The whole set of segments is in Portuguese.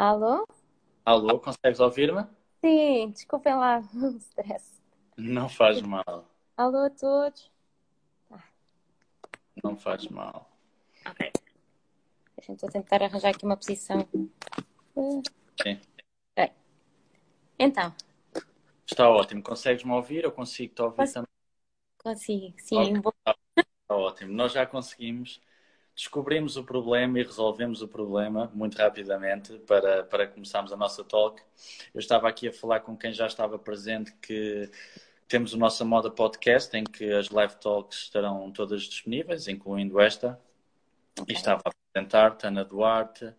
Alô? Alô, consegues ouvir-me? Sim, desculpem lá o stress. Não faz mal, Alô a todos. não faz mal. Ok. Deixa-me estou a tentar arranjar aqui uma posição. Sim. Ok. Então, Está ótimo. Consegues-me ouvir? Eu consigo-te ouvir Posso- também. consigo. Sim, Ok. vou- Está ótimo. Nós já conseguimos, descobrimos o problema e resolvemos o problema muito rapidamente para, para começarmos a nossa talk. Eu estava aqui a falar com quem já estava presente que temos o nosso Moda Podcast, em que as live talks estarão todas disponíveis, incluindo esta. E estava a apresentar-te, Ana Duarte,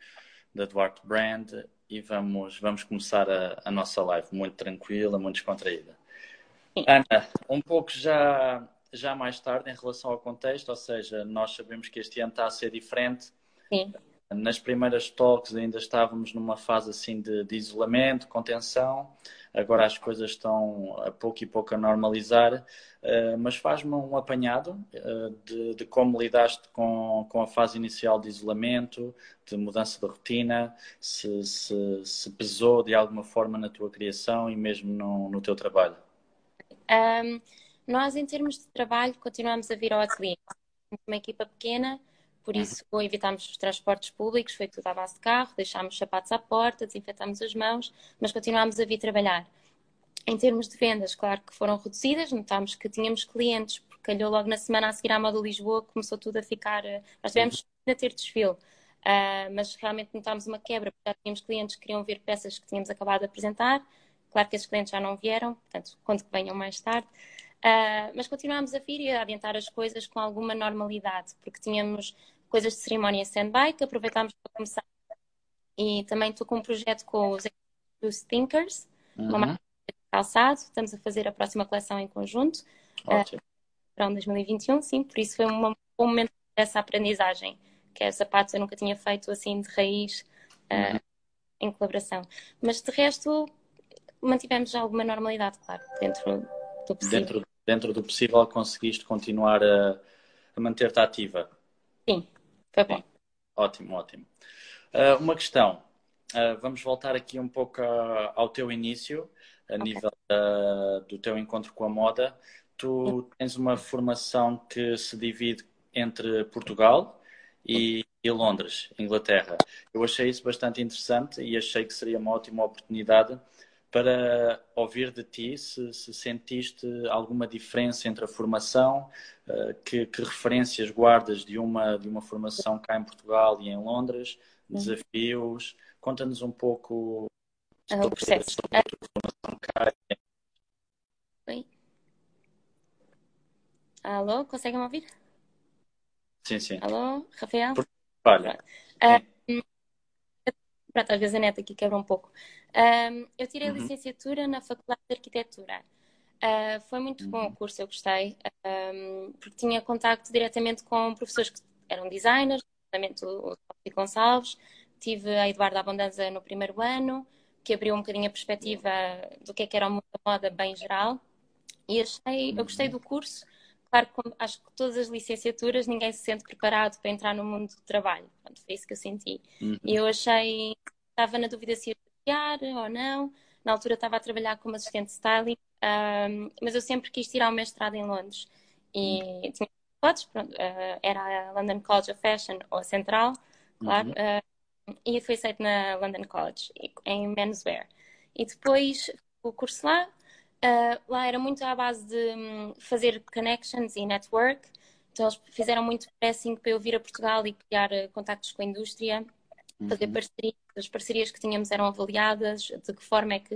da Duarte Brand, e vamos, vamos começar a, a nossa live muito tranquila, muito descontraída. Ana, um pouco já, já mais tarde em relação ao contexto, ou seja, nós sabemos que este ano está a ser diferente. Sim. Nas primeiras talks ainda estávamos numa fase assim de, de isolamento, contenção. Agora as coisas estão a pouco e pouco a normalizar, eh, mas faz-me um apanhado eh, de, de como lidaste com, com a fase inicial de isolamento, de mudança de rotina, se, se, se pesou de alguma forma na tua criação e mesmo no, no teu trabalho. Ahm, nós, em termos de trabalho, continuamos a vir ao ateliê. Uma equipa pequena, por isso evitámos os transportes públicos, foi tudo à base de carro, deixámos os sapatos à porta, desinfetámos as mãos, mas continuámos a vir trabalhar. Em termos de vendas, claro que foram reduzidas, notámos que tínhamos clientes, porque calhou logo na semana a seguir à Moda Lisboa, começou tudo a ficar. eh, Nós tivemos a ter desfile, ah, mas realmente notámos uma quebra, porque já tínhamos clientes que queriam ver peças que tínhamos acabado de apresentar. Claro que esses clientes já não vieram, portanto, conto que venham mais tarde. Ah, mas continuámos a vir e a adiantar as coisas com alguma normalidade, porque tínhamos coisas de cerimónia stand-by que aproveitámos para começar. E também estou com um projeto com os os Thinkers, uma Uhum, marca de calçado. Estamos a fazer a próxima coleção em conjunto ótimo. para um 2021, sim, por isso foi um bom momento dessa aprendizagem, que é sapatos eu nunca tinha feito assim de raiz ah, Uhum. em colaboração. Mas de resto mantivemos alguma normalidade, claro, dentro do possível. Dentro, dentro do possível, conseguiste continuar a, a manter-te ativa. Sim, foi bom. Sim. Ótimo, ótimo. Ah, uma questão. Ah, vamos voltar aqui um pouco a- ao teu início, a nível da- do teu encontro com a moda. Tu tens uma formação que se divide entre Portugal e, e Londres, Inglaterra. Eu achei isso bastante interessante e achei que seria uma ótima oportunidade para ouvir de ti se, se sentiste alguma diferença entre a formação, eh, que, que referências guardas de uma, de uma formação cá em Portugal e em Londres, desafios. Conta-nos um pouco Ah, o sobre, processo. sobre a tua formação cá. Oi? Alô, conseguem me ouvir? Sim, sim. Alô, Rafael? Olha, Pronto, às vezes a neta aqui quebra um pouco. Ahm, eu tirei Uhum. licenciatura na Faculdade de Arquitetura. Ah, foi muito bom Uhum. o curso, eu gostei, ahm, porque tinha contacto diretamente com professores que eram designers, nomeadamente o Sócio Gonçalves. Tive a Eduarda Abondanza no primeiro ano, que abriu um bocadinho a perspectiva do que é que era o mundo da moda bem geral. E achei, eu gostei do curso. Claro que acho que todas as licenciaturas ninguém se sente preparado para entrar no mundo do trabalho. Portanto, foi isso que eu senti. Uhum. E eu achei, estava na dúvida se ia estudar ou não. Na altura estava a trabalhar como assistente de styling, ahm, mas eu sempre quis tirar o mestrado em Londres. E tinha hipóteses, pronto, ah, era a London College of Fashion ou a Central, claro, Uhum. ah, e fui aceito na London College, em menswear. E depois o curso lá, ah, lá era muito à base de hum, fazer connections e network. Então eles fizeram muito pressing para eu vir a Portugal e criar ah, contactos com a indústria, fazer Uhum. parcerias. As parcerias que tínhamos eram avaliadas, de que forma é que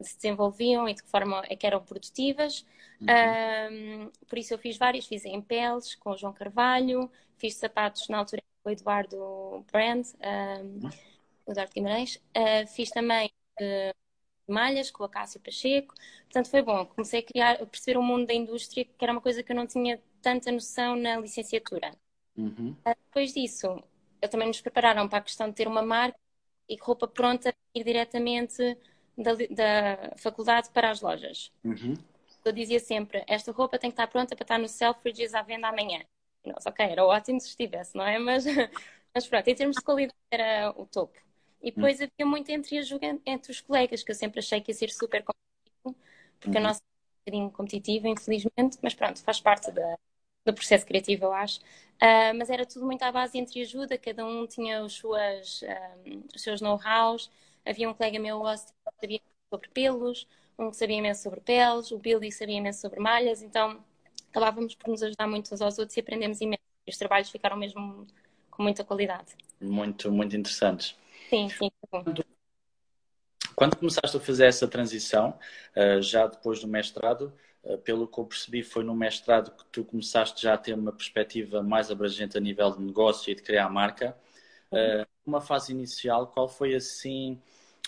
se desenvolviam e de que forma é que eram produtivas. Uhum. Ahm, por isso eu fiz várias, fiz em peles com o João Carvalho, fiz sapatos na altura com o Eduardo Brand, ahm, o Eduardo Guimarães, Ah, fiz também malhas com o Acácio Pacheco, portanto foi bom, comecei a criar, a perceber o mundo da indústria, que era uma coisa que eu não tinha tanta noção na licenciatura. Uhum. Ah, Depois disso, eu também nos prepararam para a questão de ter uma marca e roupa pronta ir diretamente da, da faculdade para as lojas. Uhum. Eu dizia sempre, esta roupa tem que estar pronta para estar no Selfridges à venda amanhã. Nós, ok, era ótimo se estivesse, não é? Mas, mas pronto, em termos de qualidade era o topo. E depois uhum. havia muito entre, entre os colegas, que eu sempre achei que ia ser super competitivo, porque uhum. a nossa é um bocadinho competitiva, infelizmente, mas pronto, faz parte da, do processo criativo, eu acho. Uh, mas era tudo muito à base entre ajuda, cada um tinha os, suas, um, os seus know-hows. Havia um colega meu, que sabia sobre pelos, um que sabia imenso sobre peles, o Billy sabia imenso sobre malhas, então acabávamos por nos ajudar muito uns aos outros e aprendemos imenso. Os trabalhos ficaram mesmo com muita qualidade. Muito, muito interessantes. Sim, sim. Quando, quando começaste a fazer essa transição, uh, já depois do mestrado, uh, pelo que eu percebi, foi no mestrado que tu começaste já a ter uma perspectiva mais abrangente a nível de negócio e de criar marca. Uh, uma fase inicial, qual foi assim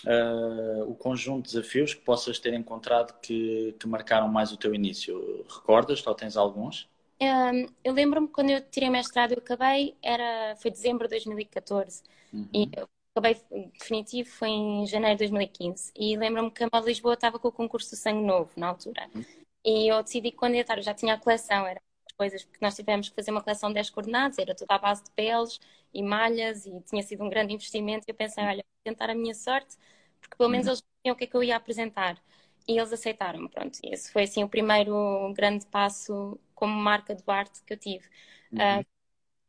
uh, o conjunto de desafios que possas ter encontrado que, que marcaram mais o teu início? Recordas? Ou tens alguns? Um, eu lembro-me quando eu tirei mestrado, eu acabei, era, foi dezembro de 2014 uhum. e acabei definitivo foi em janeiro de 2015 e lembro-me que a Moda Lisboa estava com o concurso do Sangue Novo na altura uhum. e eu decidi candidatar, eu já tinha a coleção, era coisas, porque nós tivemos que fazer uma coleção de 10 coordenadas, era tudo à base de peles e malhas e tinha sido um grande investimento. E eu pensei, olha, vou tentar a minha sorte, porque pelo menos uhum. eles sabiam o que é que eu ia apresentar. E eles aceitaram, pronto. E esse foi assim o primeiro grande passo como marca de arte que eu tive. Uhum. Uh,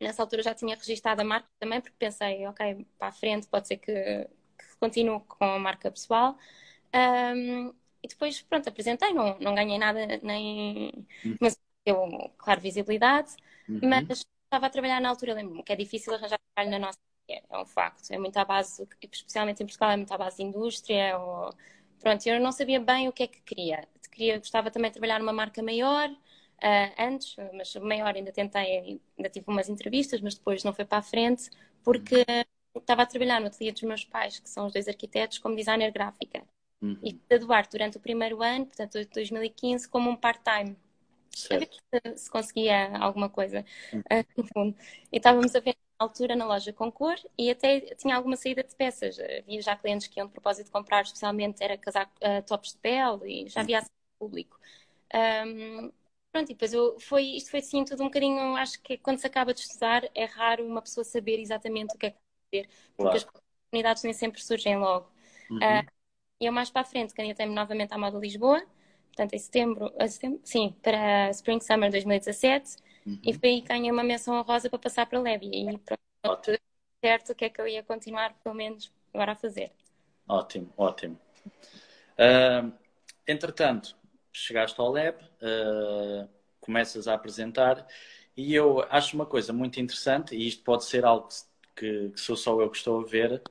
nessa altura já tinha registrado a marca também, porque pensei, ok, para a frente pode ser que, que continue com a marca pessoal. Um, e depois, pronto, apresentei, não, não ganhei nada, nem. Uhum. Mas deu, claro, visibilidade, uhum. mas estava a trabalhar na altura, lembro-me que é difícil arranjar trabalho na nossa área, é um facto. É muito à base, especialmente em Portugal, é muito à base de indústria. Ou... Pronto, eu não sabia bem o que é que queria. queria gostava também de trabalhar numa marca maior, uh, antes, mas maior ainda tentei, ainda tive umas entrevistas, mas depois não foi para a frente, porque uhum. estava a trabalhar no ateliê dos meus pais, que são os dois arquitetos, como designer gráfica. Uhum. E Duarte durante o primeiro ano, portanto 2015, como um part-time. Se, se conseguia alguma coisa, uh, no fundo. E estávamos a ver na altura na loja Concor e até tinha alguma saída de peças. Havia já clientes que iam de propósito comprar, especialmente era casaco, uh, tops de pele e já havia público. Um, pronto, e depois eu, foi, isto foi assim tudo um bocadinho, acho que quando se acaba de estudar é raro uma pessoa saber exatamente o que é que fazer, porque claro. as oportunidades nem sempre surgem logo. Uhum. Uh, e eu mais para a frente candidatei-me novamente à Moda Lisboa, portanto, em setembro, setembro sim, para Spring Summer 2017, uhum. e foi aí que ganhei uma menção honrosa para passar para a Lebi. E pronto, certo o que é que eu ia continuar, pelo menos, agora a fazer. Ótimo, ótimo. Uh, entretanto, chegaste ao Lab, uh, começas a apresentar, e eu acho uma coisa muito interessante, e isto pode ser algo que, que sou só eu que estou a ver,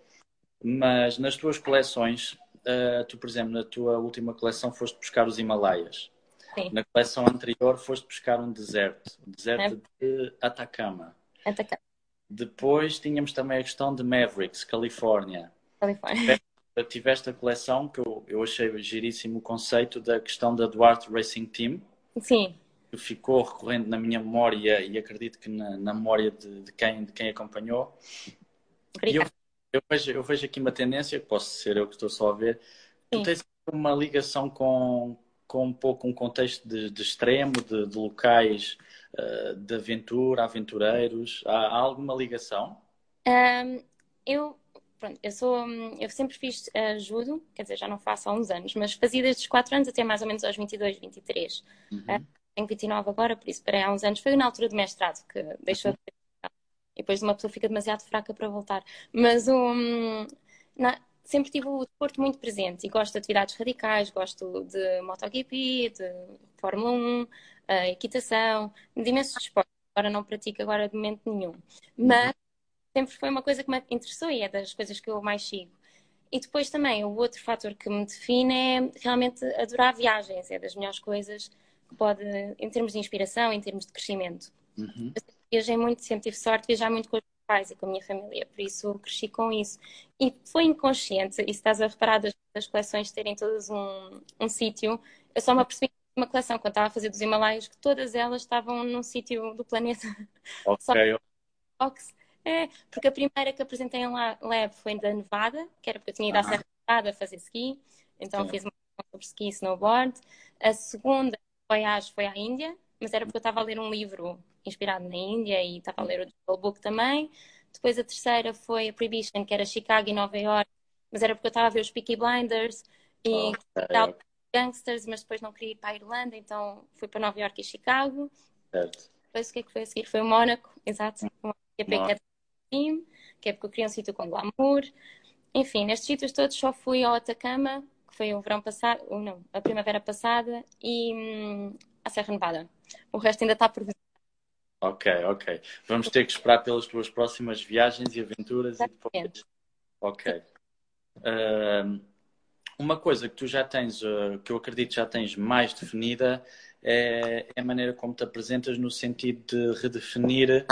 mas nas tuas coleções uh, tu, por exemplo, na tua última coleção foste buscar os Himalaias. Sim. Na coleção anterior foste buscar um deserto, o deserto é. de Atacama. Atacama. Depois tínhamos também a questão de Mavericks, Califórnia. Califórnia. Tiveste a coleção que eu, eu achei giríssimo o conceito da questão da Duarte Racing Team. Sim. Que ficou recorrente na minha memória e acredito que na, na memória de, de, quem, de quem acompanhou. Obrigada. Eu vejo, eu vejo aqui uma tendência, posso ser eu que estou só a ver, Sim. tu tens uma ligação com, com um pouco um contexto de, de extremo, de, de locais uh, de aventura, aventureiros. Há, há alguma ligação? Um, eu, pronto, eu sou, eu sempre fiz uh, judo, quer dizer, já não faço há uns anos, mas fazia desde os 4 anos até mais ou menos aos 22, 23. Uhum. Uh, tenho 29 agora, por isso parei há uns anos. Foi na altura do mestrado que deixou uhum. de e depois uma pessoa fica demasiado fraca para voltar. Mas um, na, sempre tive o desporto muito presente e gosto de atividades radicais, gosto de MotoGP, de Fórmula 1, uh, equitação, de imensos esportes. Agora não pratico agora de momento nenhum. Mas uhum. Sempre foi uma coisa que me interessou e é das coisas que eu mais sigo. E depois também, o outro fator que me define é realmente adorar viagens. É das melhores coisas que pode, em termos de inspiração, em termos de crescimento. Uhum viajei muito, sempre tive sorte de viajar muito com os meus pais e com a minha família, por isso cresci com isso. E foi inconsciente, e se estás a reparar das, das coleções terem todas um, um sítio, eu só me apercebi uma coleção, quando estava a fazer dos Himalaias, que todas elas estavam num sítio do planeta. Ok. Ox. É, porque a primeira que apresentei em Lab foi da Nevada, que era porque eu tinha ido à Serra Nevada a fazer ski, então Sim. fiz uma sobre ski e snowboard. A segunda voyage foi à Índia, mas era porque eu estava a ler um livro inspirado na Índia e estava a ler o Jungle Book também. Depois a terceira foi a Prohibition, que era Chicago e Nova York, mas era porque eu estava a ver os Peaky Blinders e okay. Gangsters, mas depois não queria ir para a Irlanda, então fui para Nova York e Chicago. Certo. Depois o que é que foi a seguir? Foi o Mónaco, exato. Que que é porque eu queria um sítio com glamour. Enfim, nestes sítios todos só fui ao Atacama, que foi o verão passado, ou não, a primavera passada, e hum, a Serra Nevada. O resto ainda está por vir. Ok, ok. Vamos ter que esperar pelas tuas próximas viagens e aventuras Exatamente. e depois. Ok. Uh, uma coisa que tu já tens, uh, que eu acredito já tens mais definida, é, é, a maneira como te apresentas no sentido de redefinir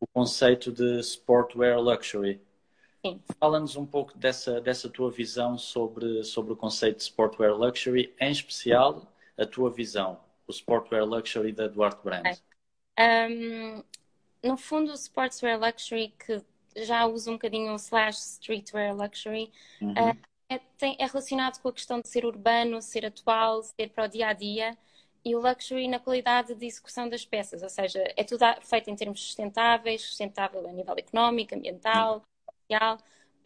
o conceito de sportwear luxury. Fala-nos um pouco dessa, dessa tua visão sobre, sobre o conceito de sportwear luxury, em especial a tua visão, o sportwear luxury da Duarte Brand. Okay. Um, no fundo, o sportswear luxury, que já usa um bocadinho o slash streetwear luxury, uhum. uh, é, tem, é relacionado com a questão de ser urbano, ser atual, ser para o dia a dia e o luxury na qualidade de execução das peças, ou seja, é tudo feito em termos sustentáveis, sustentável a nível económico, ambiental, social.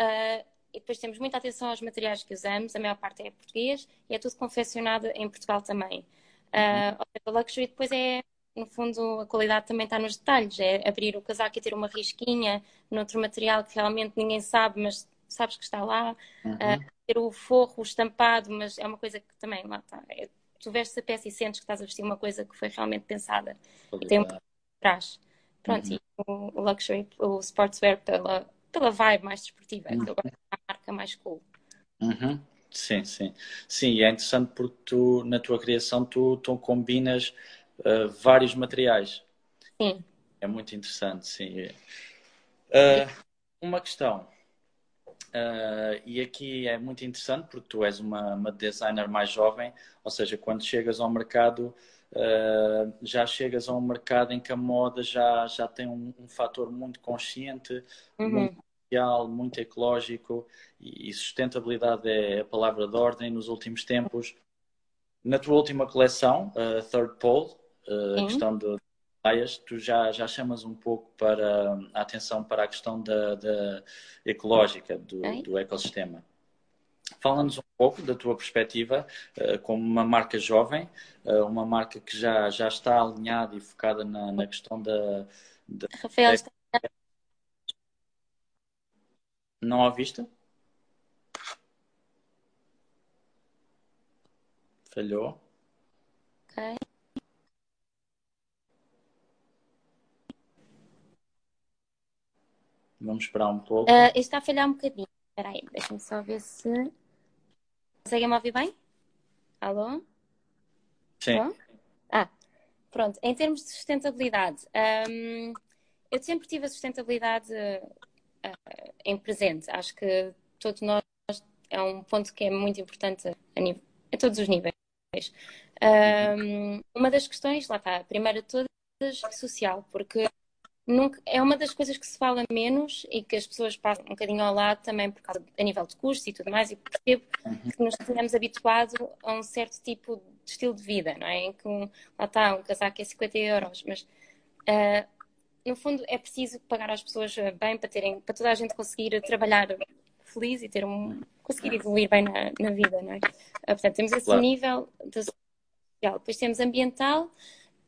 Uh, e depois temos muita atenção aos materiais que usamos, a maior parte é português e é tudo confeccionado em Portugal também. Uh, o luxury depois é, no fundo, a qualidade também está nos detalhes, é abrir o casaco e ter uma risquinha noutro material que realmente ninguém sabe, mas sabes que está lá. Uhum. Uh, ter o forro, o estampado, mas é uma coisa que também lá está. É, tu vestes a peça e sentes que estás a vestir uma coisa que foi realmente pensada e tem um trás. Pronto, uhum. e o, luxury, o sportswear pela, pela vibe mais desportiva, uhum. eu gosto da marca mais cool. Uhum. Sim, sim. Sim, e é interessante porque tu, na tua criação, tu, tu combinas uh, vários materiais. Sim. É muito interessante, sim. Uh, uma questão. Uh, e aqui é muito interessante porque tu és uma, uma, designer mais jovem, ou seja, quando chegas ao mercado, uh, já chegas a um mercado em que a moda já, já tem um, um fator muito consciente, uhum. muito social, muito ecológico e, e sustentabilidade é a palavra de ordem nos últimos tempos. Na tua última coleção, uh, Third Pole, a questão de praias, tu já, já chamas um pouco para a atenção para a questão da, da ecológica, do, do ecossistema. Fala-nos um pouco da tua perspectiva uh, como uma marca jovem, uh, uma marca que já, já está alinhada e focada na, na questão da. da Rafael, está... Não a vista? Falhou. Ok. Vamos esperar um pouco. Uh, está a falhar um bocadinho. Espera aí, deixa-me só ver se. Conseguem-me ouvir bem? Alô? Sim. Alô? Ah, pronto. Em termos de sustentabilidade, um, eu sempre tive a sustentabilidade uh, em presente. Acho que todos nós é um ponto que é muito importante a, nível, a todos os níveis. Um, uma das questões, lá está, a primeira de todas, social, porque Nunca, é uma das coisas que se fala menos e que as pessoas passam um bocadinho ao lado também por causa a nível de custos e tudo mais, e percebo uhum. que nos tenhamos habituado a um certo tipo de estilo de vida, não é? Em que um, lá está, um casaco é 50 euros, mas uh, no fundo é preciso pagar às pessoas bem para terem, para toda a gente conseguir trabalhar feliz e ter um, conseguir evoluir bem na, na vida, não é? Uh, portanto, temos esse claro. nível de social. Depois temos ambiental,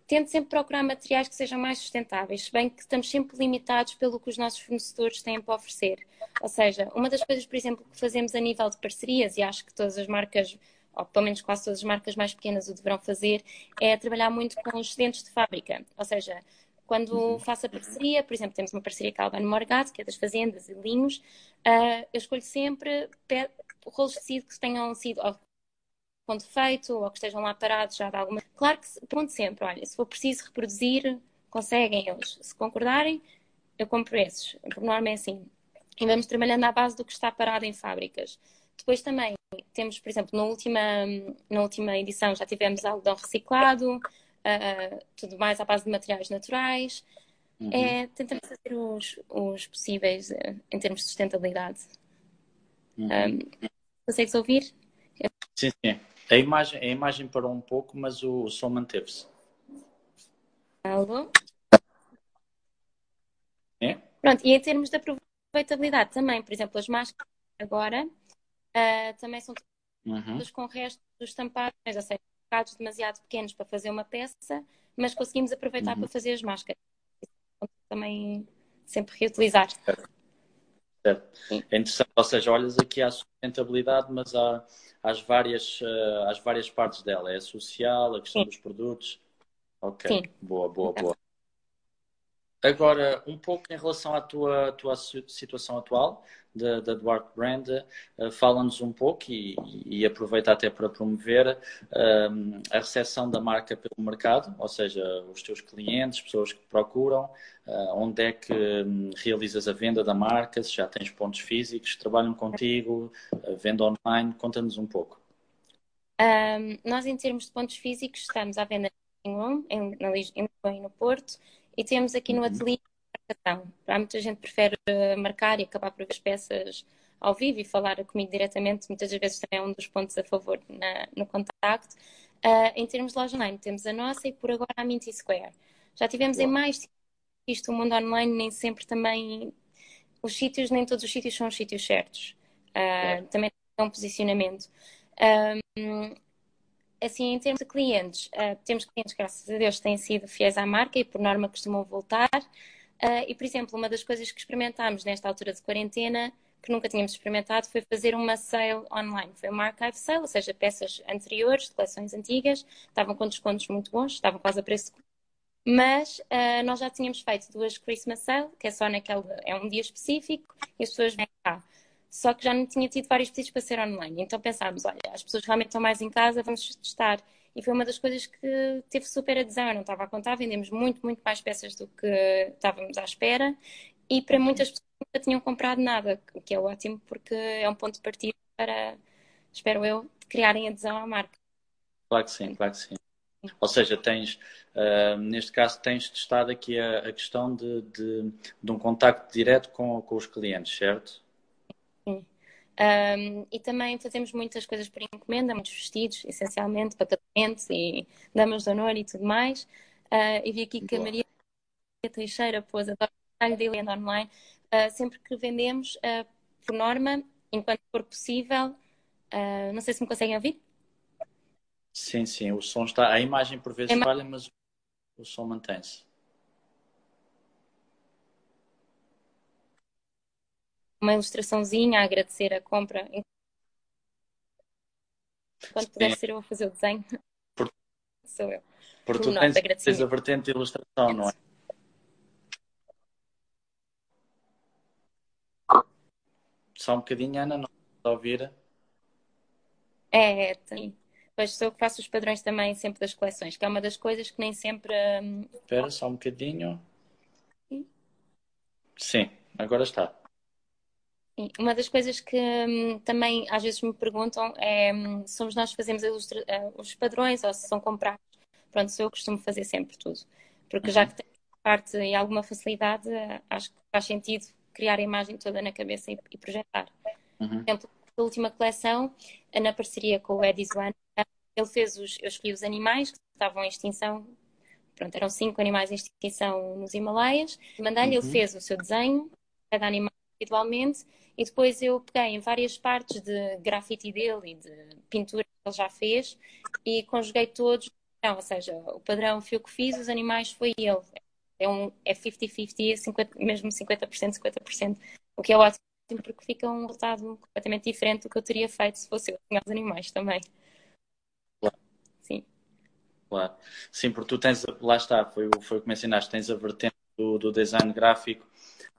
tento sempre procurar materiais que sejam mais sustentáveis, se bem que estamos sempre limitados pelo que os nossos fornecedores têm para oferecer. Ou seja, uma das coisas, por exemplo, que fazemos a nível de parcerias, e acho que todas as marcas, ou pelo menos quase todas as marcas mais pequenas o deverão fazer, é trabalhar muito com os excedentes de fábrica. Ou seja, quando uhum. faço a parceria, por exemplo, temos uma parceria com a Albano Morgado, que é das fazendas e linhos, uh, eu escolho sempre rolos de tecido que tenham sido com defeito ou que estejam lá parados já de alguma. Claro que ponto sempre, olha, se for preciso reproduzir, conseguem eles. Se concordarem, eu compro esses. Por norma é assim. E vamos trabalhando à base do que está parado em fábricas. Depois também temos, por exemplo, na última, na última edição já tivemos algodão reciclado, uh, tudo mais à base de materiais naturais. Uhum. É, tentamos fazer os, os possíveis uh, em termos de sustentabilidade. Uhum. Um, consegues ouvir? Sim, sim. A imagem, a imagem parou um pouco, mas o, o som manteve-se. Alô? É? Pronto, e em termos de aproveitabilidade também, por exemplo, as máscaras agora uh, também são todas uhum. com restos dos estampados, ou seja, bocados demasiado pequenos para fazer uma peça, mas conseguimos aproveitar uhum. para fazer as máscaras. Também sempre reutilizar. Certo. Certo. É interessante, ou seja, olhas aqui à sustentabilidade, mas há, às, várias, uh, às várias partes dela. É a social, a questão Sim. dos produtos. Ok, Sim. boa, boa, boa. Agora, um pouco em relação à tua, tua situação atual da, Duarte Brand, uh, fala-nos um pouco e, e, aproveita até para promover uh, a recepção da marca pelo mercado, ou seja, os teus clientes, pessoas que procuram, uh, onde é que um, realizas a venda da marca, se já tens pontos físicos, trabalham contigo, venda online, conta-nos um pouco. Um, nós, em termos de pontos físicos, estamos à venda em Lisboa e no Porto, e temos aqui no uhum. ateliê marcação. Há muita gente prefere eh, marcar e acabar por ver as peças ao vivo e falar comigo diretamente, muitas vezes também é um dos pontos a favor na, no contacto. Uh, em termos de loja online, temos a nossa e por agora a Minty Square. Já tivemos Uau. em mais isto, o mundo online nem sempre também os sítios, nem todos os sítios são os sítios certos. Uh, também tem um posicionamento. Um, assim, em termos de clientes, uh, temos clientes, graças a Deus, têm sido fiéis à marca e por norma costumam voltar. Uh, e, por exemplo, uma das coisas que experimentámos nesta altura de quarentena, que nunca tínhamos experimentado, foi fazer uma sale online. Foi uma archive sale, ou seja, peças anteriores, de coleções antigas, estavam com descontos muito bons, estavam quase a preço mas uh, nós já tínhamos feito duas Christmas Sale, que é só naquele, é um dia específico, e as pessoas vêm cá. Só que já não tinha tido vários pedidos para ser online. Então pensámos, olha, as pessoas realmente estão mais em casa, vamos testar. E foi uma das coisas que teve super adesão. Eu não estava a contar, vendemos muito, muito mais peças do que estávamos à espera. E para muitas pessoas nunca tinham comprado nada, o que é ótimo, porque é um ponto de partida para, espero eu, criarem adesão à marca. Claro que sim, claro que sim. Ou seja, tens, uh, neste caso, tens testado aqui a, a questão de, de, de, um contacto direto com, com os clientes, certo? Um, e também fazemos muitas coisas por encomenda, muitos vestidos, essencialmente, para casamentos e damas de honor e tudo mais. Uh, e vi aqui que a Maria Teixeira pôs a trabalho dele online. Uh, sempre que vendemos, uh, por norma, enquanto for possível, não sei se me conseguem ouvir. Sim, sim, o som está. A imagem por vezes falha, mas o som mantém-se. Uma ilustraçãozinha a agradecer a compra. Quando puder ser eu a fazer o desenho, Por... sou eu. Porque tu tens, tens a vertente de ilustração, não é? Só um bocadinho, Ana, não está a ouvir? É, tem. Pois sou eu que faço os padrões também sempre das coleções, que é uma das coisas que nem sempre. Hum, Espera só um bocadinho. Sim, Sim agora está. Uma das coisas que hum, também às vezes me perguntam é hum, somos nós que fazemos ilustra- uh, os padrões ou se são comprados. Pronto, eu costumo fazer sempre tudo. Porque já uhum. que tenho parte e alguma facilidade, acho que faz sentido criar a imagem toda na cabeça e, e projetar. Uhum. Por exemplo, a última coleção, na parceria com o Eddie ele fez os, eu escolhi os animais que estavam em extinção. Pronto, eram cinco animais em extinção nos Himalaias. Mandei-lhe, uhum. ele fez o seu desenho, cada animal individualmente e depois eu peguei em várias partes de grafite dele e de pintura que ele já fez e conjuguei todos. Não, ou seja, o padrão fui eu que fiz, os animais foi ele. É, um, é 50-50, mesmo 50%, 50%, o que é ótimo porque fica um resultado completamente diferente do que eu teria feito se fosse eu tinha os animais também. Claro. Sim. Claro. Sim, porque tu tens, lá está, foi, foi o que mencionaste, tens a vertente do, do design gráfico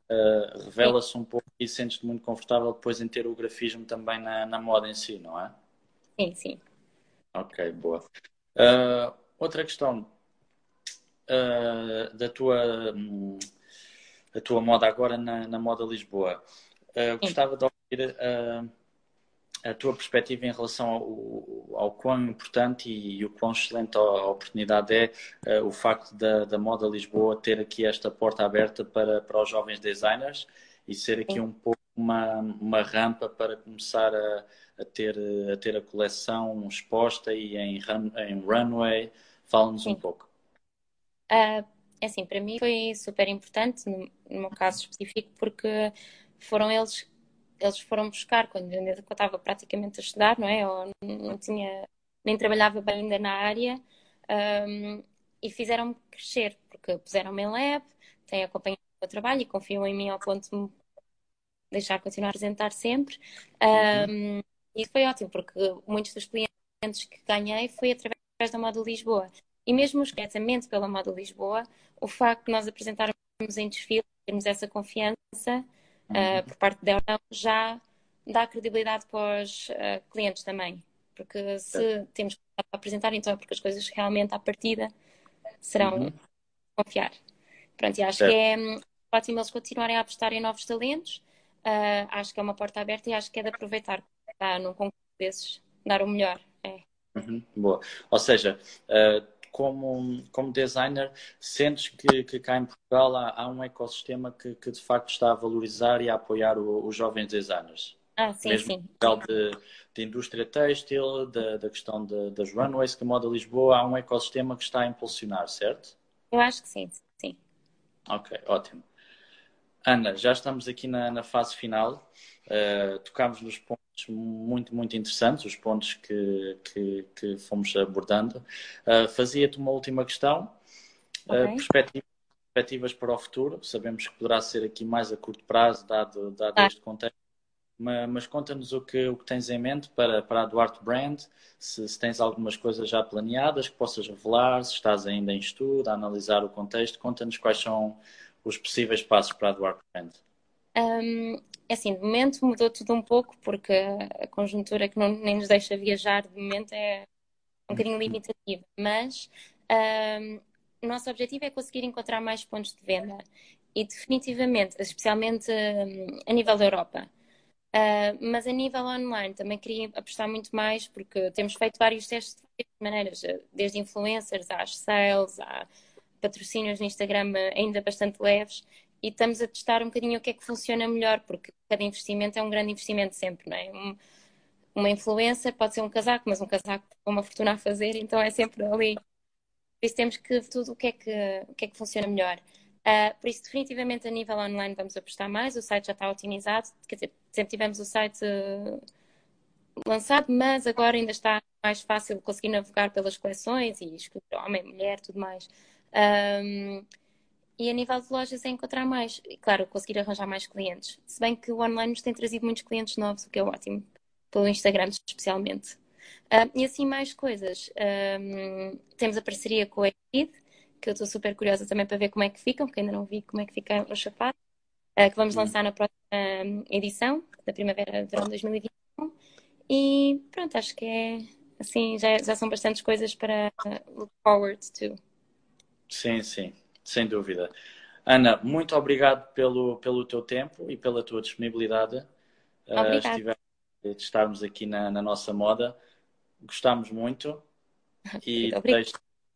uh, revela-se um pouco e sentes-te muito confortável depois em ter o grafismo também na, na moda em si, não é? Sim, sim. Ok, boa. Uh, outra questão uh, da tua, um, a tua moda agora na, na moda Lisboa. gostava de ouvir a tua perspectiva em relação ao, ao quão importante e, e, o quão excelente a, a oportunidade é uh, o facto da, da Moda Lisboa ter aqui esta porta aberta para, para os jovens designers e ser aqui um pouco uma, uma rampa para começar a, a, ter, a ter a coleção exposta e em, run, em runway. Fala-nos um pouco. Uh, é assim, para mim foi super importante no meu caso específico, porque foram eles, eles foram buscar quando eu estava praticamente a estudar, não é? Ou não tinha, nem trabalhava bem ainda na área, um, e fizeram-me crescer, porque puseram-me em lab, têm acompanhado o meu trabalho e confiam em mim ao ponto de me deixar continuar a apresentar sempre. Um, e foi ótimo, porque muitos dos clientes que ganhei foi através da Moda Lisboa. E mesmo diretamente pela Moda Lisboa, o facto de nós apresentarmos em desfile, termos essa confiança uh, por parte dela, já dá credibilidade para os uh, clientes também. Porque se temos que apresentar, então é porque as coisas realmente à partida serão uhum. confiar. Pronto, e acho certo. que é hum, ótimo eles continuarem a apostar em novos talentos. Uh, acho que é uma porta aberta e acho que é de aproveitar. Tá, num concurso desses, dar o melhor. É. Uhum, boa. Ou seja, uh, como, como designer, sentes que, que cá em Portugal há, há um ecossistema que, que, de facto está a valorizar e a apoiar o, os jovens designers? Ah, sim, Mesmo sim. De, de indústria têxtil, da, da questão de, das runways que a Moda Lisboa, há um ecossistema que está a impulsionar, certo? Eu acho que sim, sim. Ok, ótimo. Ana, já estamos aqui na, na fase final. Uh, tocámos nos pontos muito, muito interessantes, os pontos que, que, que fomos abordando. Uh, Fazia-te uma última questão. Okay. Uh, perspectivas, perspectivas para o futuro. Sabemos que poderá ser aqui mais a curto prazo, dado, dado ah. este contexto mas conta-nos o que, o que tens em mente para, para a Duarte Brand, se, se, tens algumas coisas já planeadas que possas revelar, se estás ainda em estudo, a analisar o contexto, conta-nos quais são os possíveis passos para a Duarte Brand. Um, assim, de momento mudou tudo um pouco, porque a conjuntura que não, nem nos deixa viajar de momento é um bocadinho limitativa, mas um, o nosso objetivo é conseguir encontrar mais pontos de venda. E definitivamente, especialmente um, a nível da Europa. Uh, mas a nível online também queria apostar muito mais, porque temos feito vários testes de várias maneiras, desde influencers, às sales, a patrocínios no Instagram ainda bastante leves, e estamos a testar um bocadinho o que é que funciona melhor, porque cada investimento é um grande investimento sempre, não é? Um, uma influencer pode ser um casaco, mas um casaco é uma fortuna a fazer, então é sempre ali. Por isso temos que ver tudo o que é que, o que, é que funciona melhor. Uh, por isso, definitivamente, a nível online vamos apostar mais. O site já está otimizado. Quer dizer, sempre tivemos o site uh, lançado, mas agora ainda está mais fácil conseguir navegar pelas coleções e escolher homem, mulher, tudo mais. Um, e a nível de lojas é encontrar mais. E, claro, conseguir arranjar mais clientes. Se bem que o online nos tem trazido muitos clientes novos, o que é ótimo. Pelo Instagram, especialmente. Uh, e assim, mais coisas. Temos a parceria com a Ed que eu estou super curiosa também para ver como é que ficam, porque ainda não vi como é que ficam os sapatos, uh, que vamos lançar na próxima hum, edição, da Primavera-Verão 2021. E pronto, acho que é assim, já, já são bastantes coisas para look forward to. Sim, sim, sem dúvida. Ana, muito obrigado pelo, pelo teu tempo e pela tua disponibilidade. Uh, de estarmos aqui na, na nossa moda. Gostámos muito e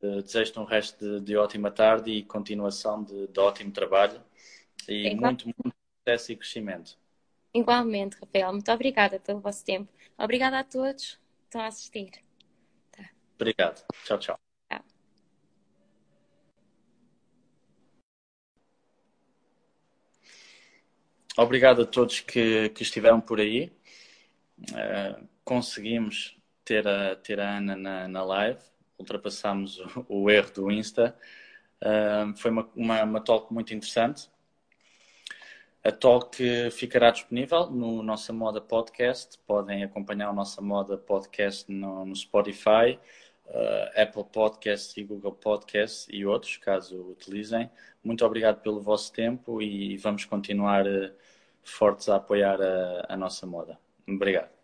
Uh, Desejo-te um resto de, de, ótima tarde e continuação de, de ótimo trabalho e muito, muito sucesso e crescimento. Igualmente, Rafael. Muito obrigada pelo vosso tempo. Obrigada a todos que estão a assistir. Tá. Obrigado. Tchau. tchau. Obrigado a todos que, que estiveram por aí. Uh, conseguimos ter a, ter a Ana na, na live ultrapassámos o, o erro do Insta. Uh, foi uma, uma, uma talk muito interessante. A talk ficará disponível no Nossa Moda Podcast. Podem acompanhar o Nossa Moda Podcast no, no Spotify, uh, Apple Podcasts e Google Podcasts e outros, caso utilizem. Muito obrigado pelo vosso tempo e vamos continuar uh, fortes a apoiar a, a nossa moda. Obrigado.